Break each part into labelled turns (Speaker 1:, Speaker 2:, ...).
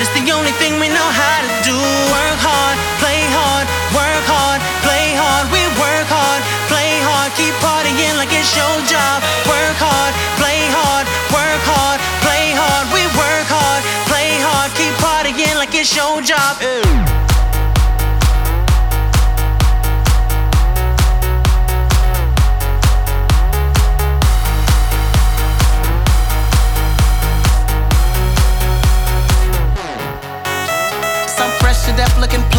Speaker 1: It's the only thing we know how to do. Work hard, play hard, work hard, play hard, we work hard, play hard, keep partying like it's your job. Work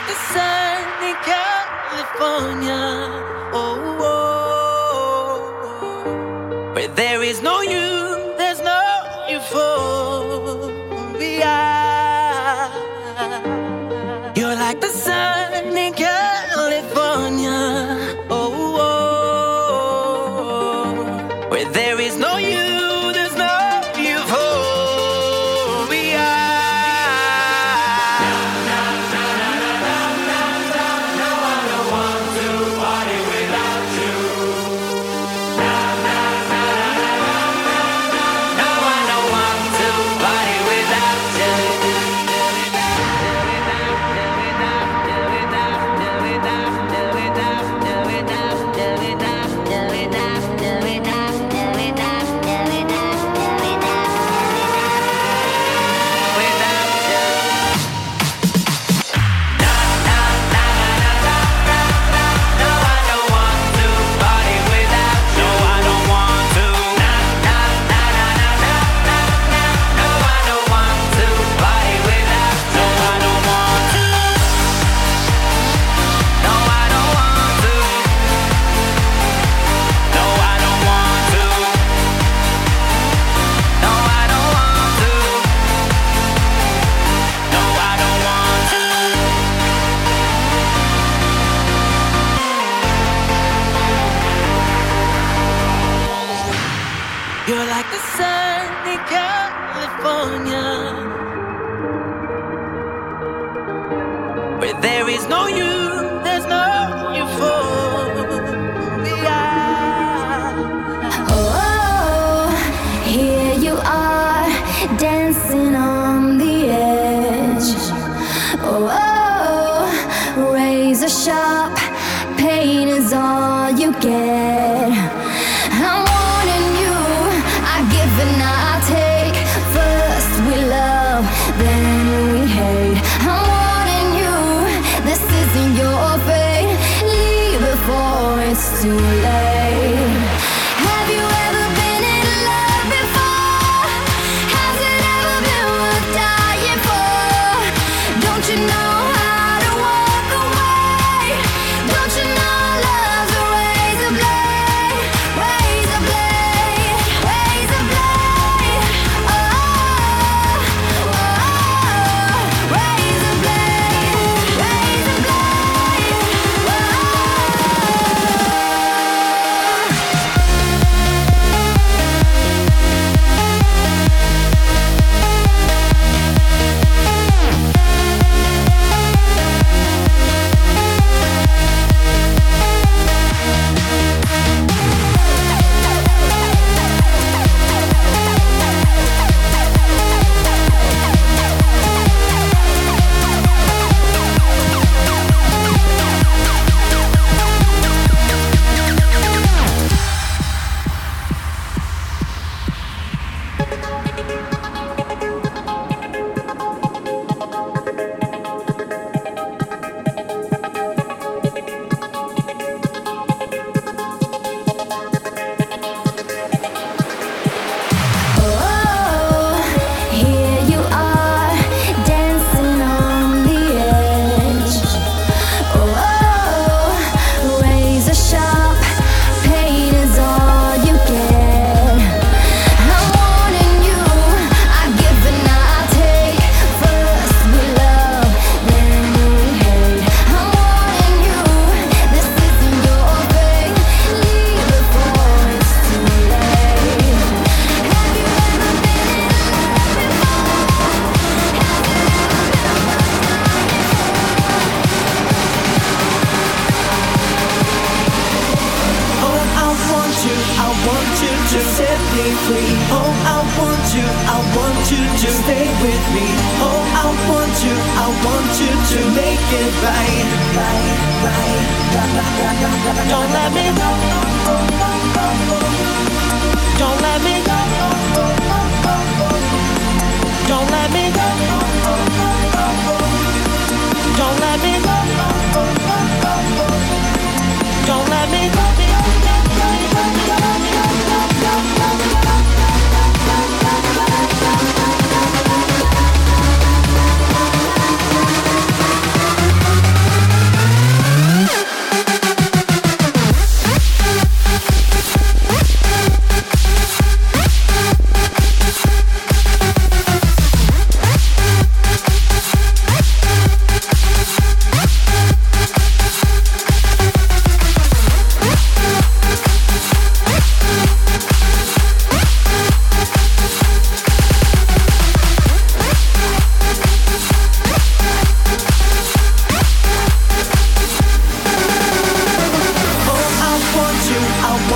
Speaker 1: like the
Speaker 2: sun in California. Oh, oh, oh, oh. where there is no you.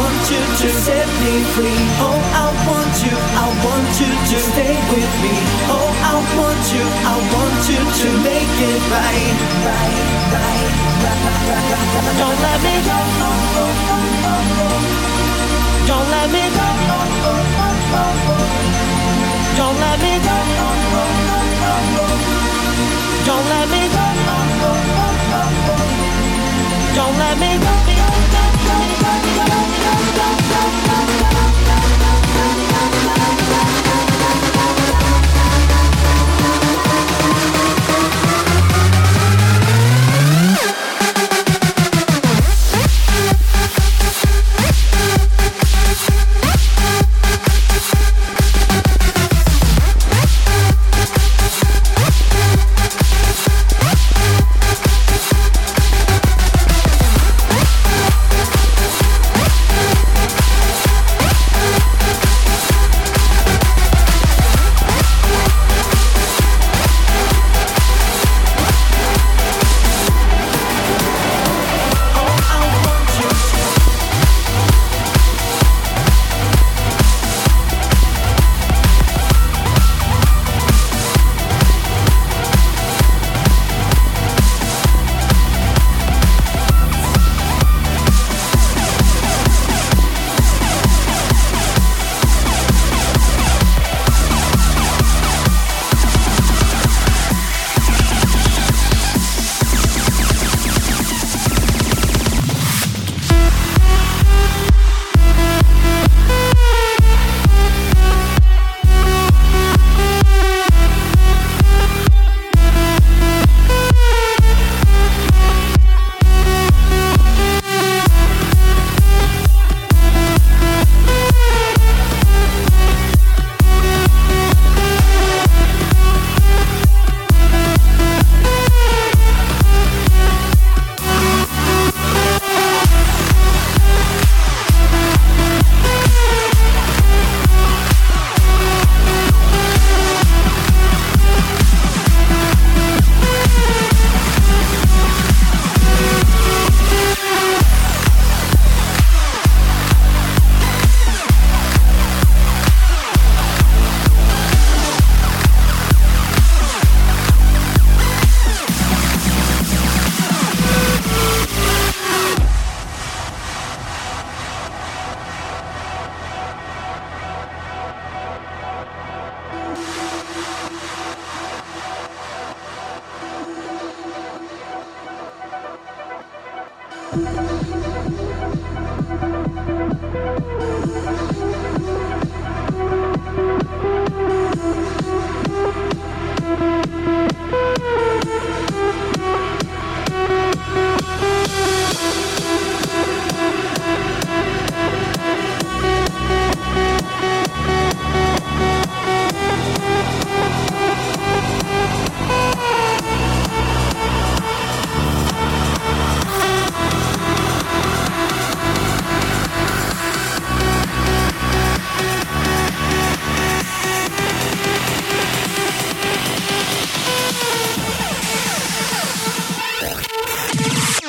Speaker 2: want you
Speaker 3: to set me
Speaker 2: free. Oh, I want you, I want you to stay with me. Oh, I want you, I want you to make it right. Right, right, right, right, right. Don't let me go. Don't let me go. Don't let me go. Don't let me go. Don't let me go.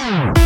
Speaker 4: Bye.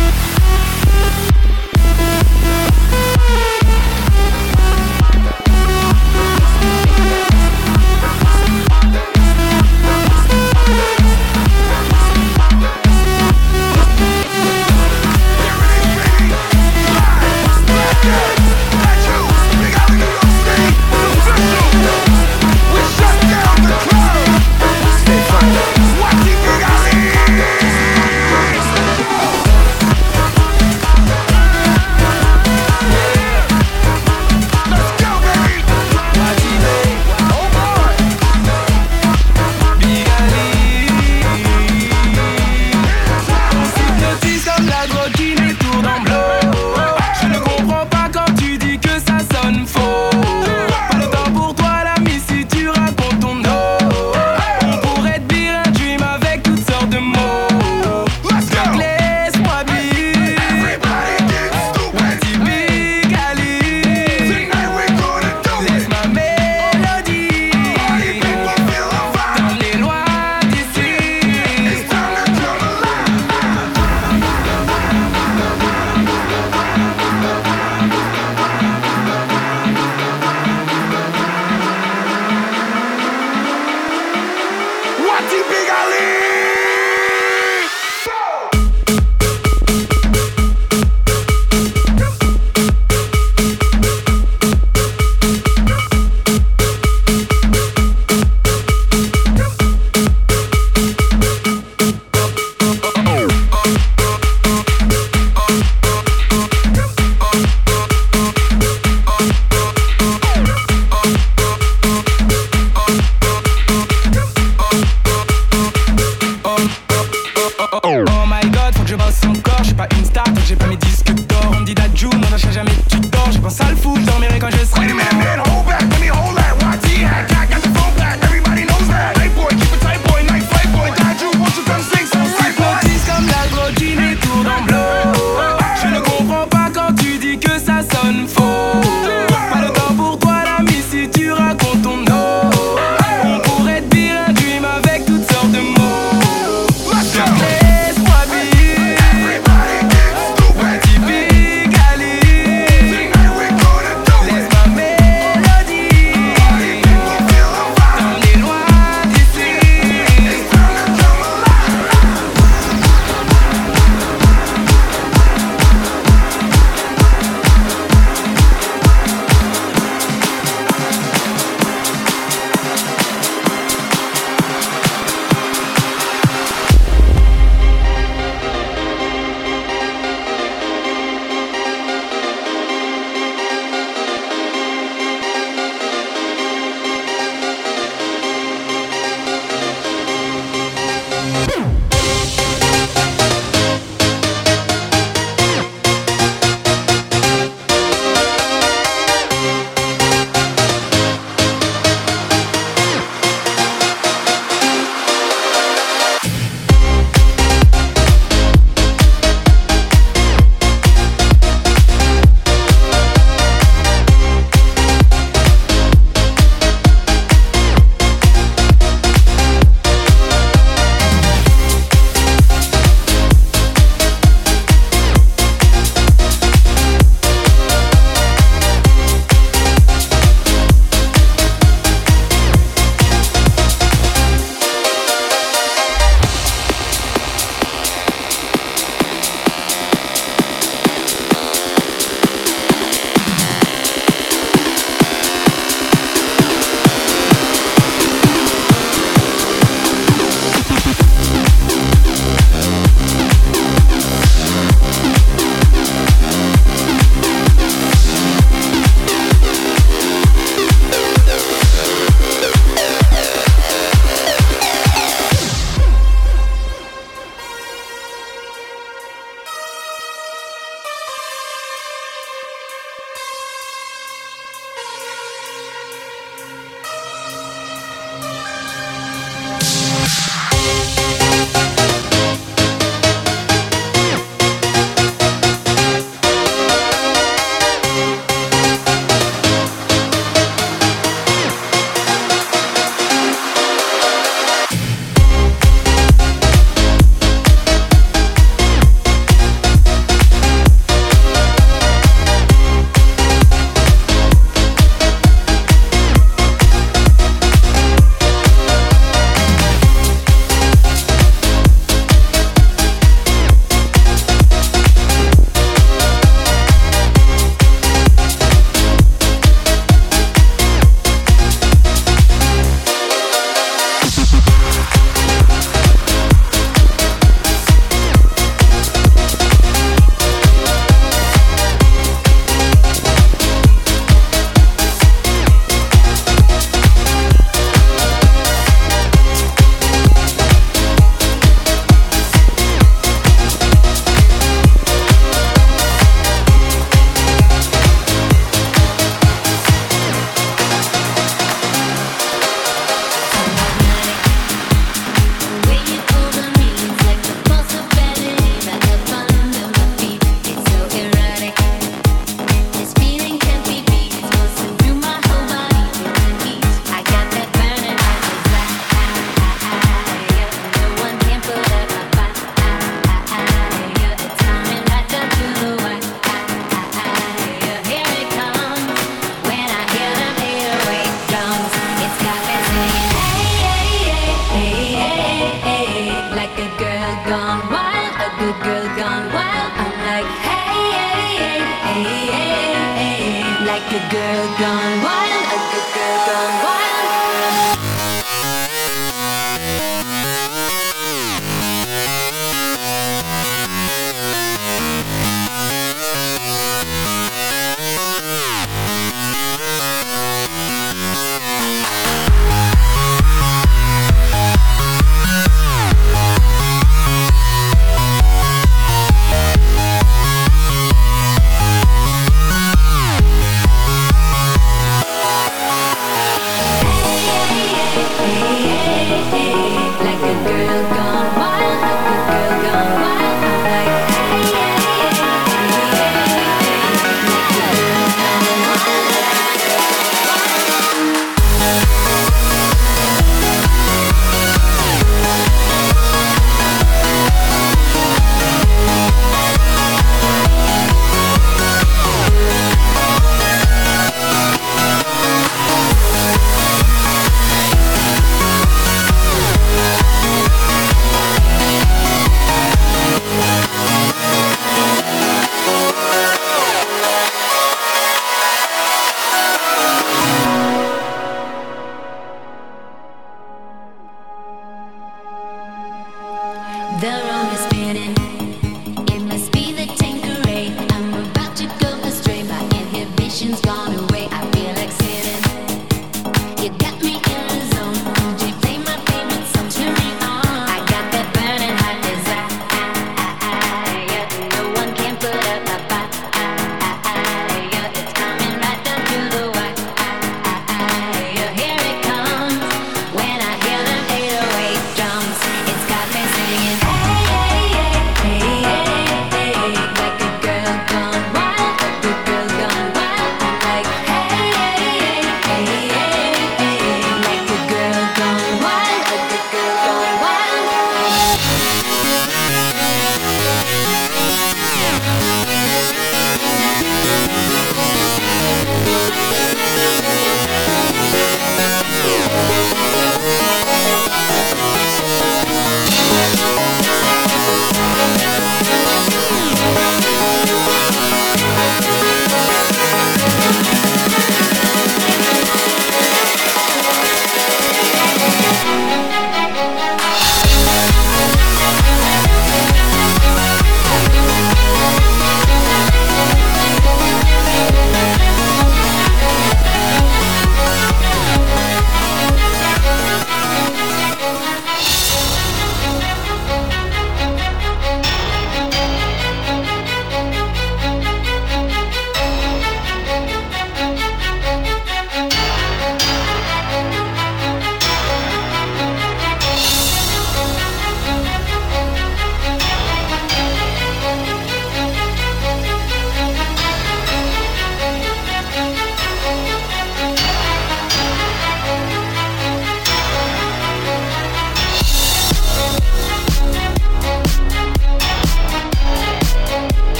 Speaker 5: Like a girl gone wild,